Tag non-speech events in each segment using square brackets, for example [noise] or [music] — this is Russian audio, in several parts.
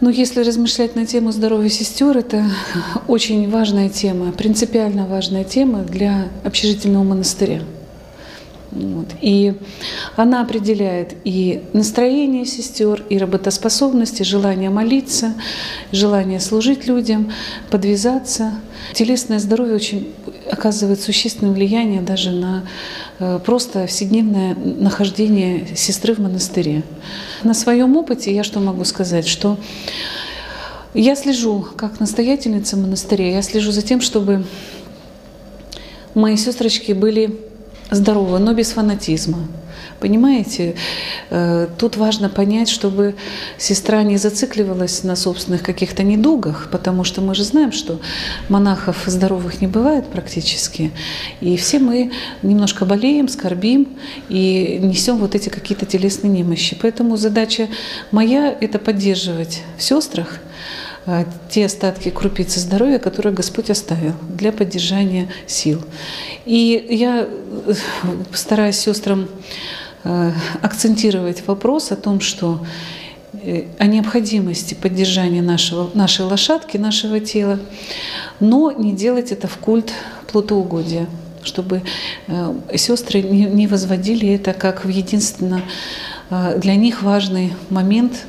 Но если размышлять на тему здоровья сестер, это очень важная тема, принципиально важная тема для общежительного монастыря. Вот. И она определяет и настроение сестер, и работоспособность, и желание молиться, желание служить людям, подвязаться. Телесное здоровье очень оказывает существенное влияние даже на э, просто вседневное нахождение сестры в монастыре. На своем опыте я что могу сказать, что я слежу, как настоятельница монастыря, я слежу за тем, чтобы мои сестрочки были здорово, но без фанатизма. Понимаете, э, тут важно понять, чтобы сестра не зацикливалась на собственных каких-то недугах, потому что мы же знаем, что монахов здоровых не бывает практически. И все мы немножко болеем, скорбим и несем вот эти какие-то телесные немощи. Поэтому задача моя – это поддерживать в сестрах – те остатки крупицы здоровья, которые Господь оставил для поддержания сил. И я э, стараюсь сестрам э, акцентировать вопрос о том, что э, о необходимости поддержания нашего, нашей лошадки, нашего тела, но не делать это в культ плотоугодия, чтобы сестры не возводили это как в единственно для них важный момент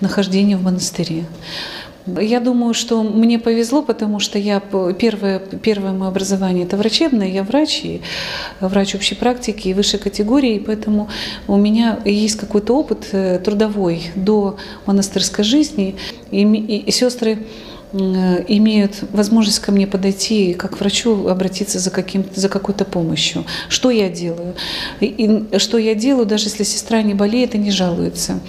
нахождения в монастыре. Я думаю, что мне повезло, потому что я первое, первое мое образование это врачебное, я врач, и врач общей практики и высшей категории, и поэтому у меня есть какой-то опыт э, трудовой до монастырской жизни, и, и, и сестры имеют возможность ко мне подойти как к врачу, обратиться за, каким за какой-то помощью. Что я делаю? И, и, что я делаю, даже если сестра не болеет и не жалуется.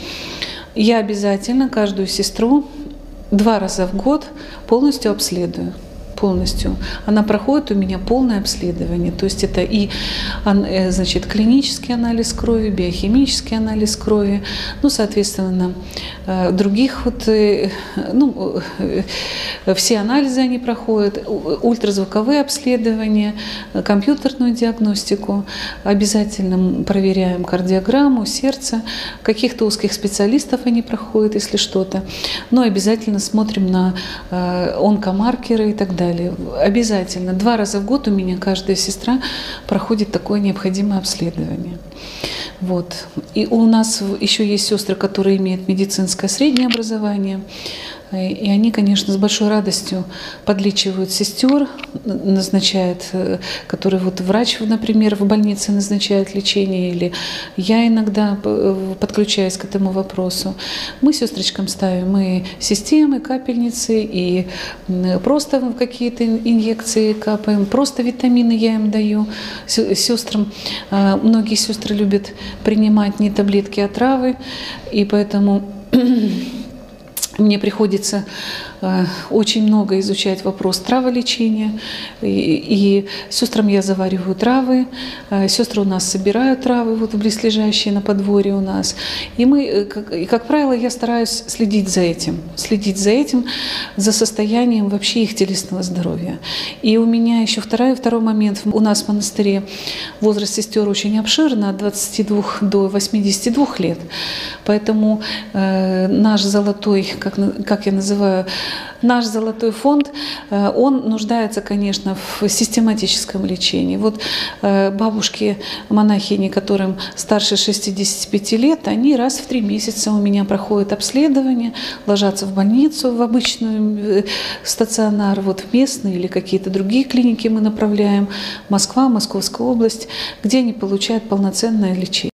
Я обязательно каждую сестру два раза в год полностью обследую полностью. Она проходит у меня полное обследование. То есть это и э, значит, клинический анализ крови, биохимический анализ крови, ну, соответственно, других вот, э, ну, все анализы они проходят, ультразвуковые обследования, компьютерную диагностику, обязательно проверяем кардиограмму, сердце, каких-то узких специалистов они проходят, если что-то, но обязательно смотрим на онкомаркеры и так далее. Обязательно. Два раза в год у меня каждая сестра проходит такое необходимое обследование. Вот. И у нас еще есть сестры, которые имеют медицинское среднее образование. И они, конечно, с большой радостью подлечивают сестер, назначают, э, которые вот врач, например, в больнице назначает лечение, или я иногда э, подключаюсь к этому вопросу. Мы сестрочкам ставим и системы, капельницы, и просто какие-то инъекции капаем, просто витамины я им даю. Сестрам, э, многие сестры любят принимать не таблетки, а травы, и поэтому [clears throat] мне приходится Э, очень много изучать вопрос траволечения. И, и сестрам я завариваю травы, э, сестры у нас собирают травы, вот близлежащие на подворье у нас. И мы, э, как, и, как правило, я стараюсь следить за этим, следить за этим, за состоянием вообще их телесного здоровья. И у меня еще второй, второй момент. У нас в монастыре возраст сестер очень обширный, от 22 до 82 лет. Поэтому э, наш золотой, как, как я называю, Наш золотой фонд, э, он нуждается, конечно, в систематическом лечении. Вот э, бабушки, монахини, которым старше 65 лет, они раз в три месяца у меня проходят обследование, ложатся в больницу, в обычную э, стационар, вот в местные или какие-то другие клиники мы направляем, Москва, Московская область, где они получают полноценное лечение.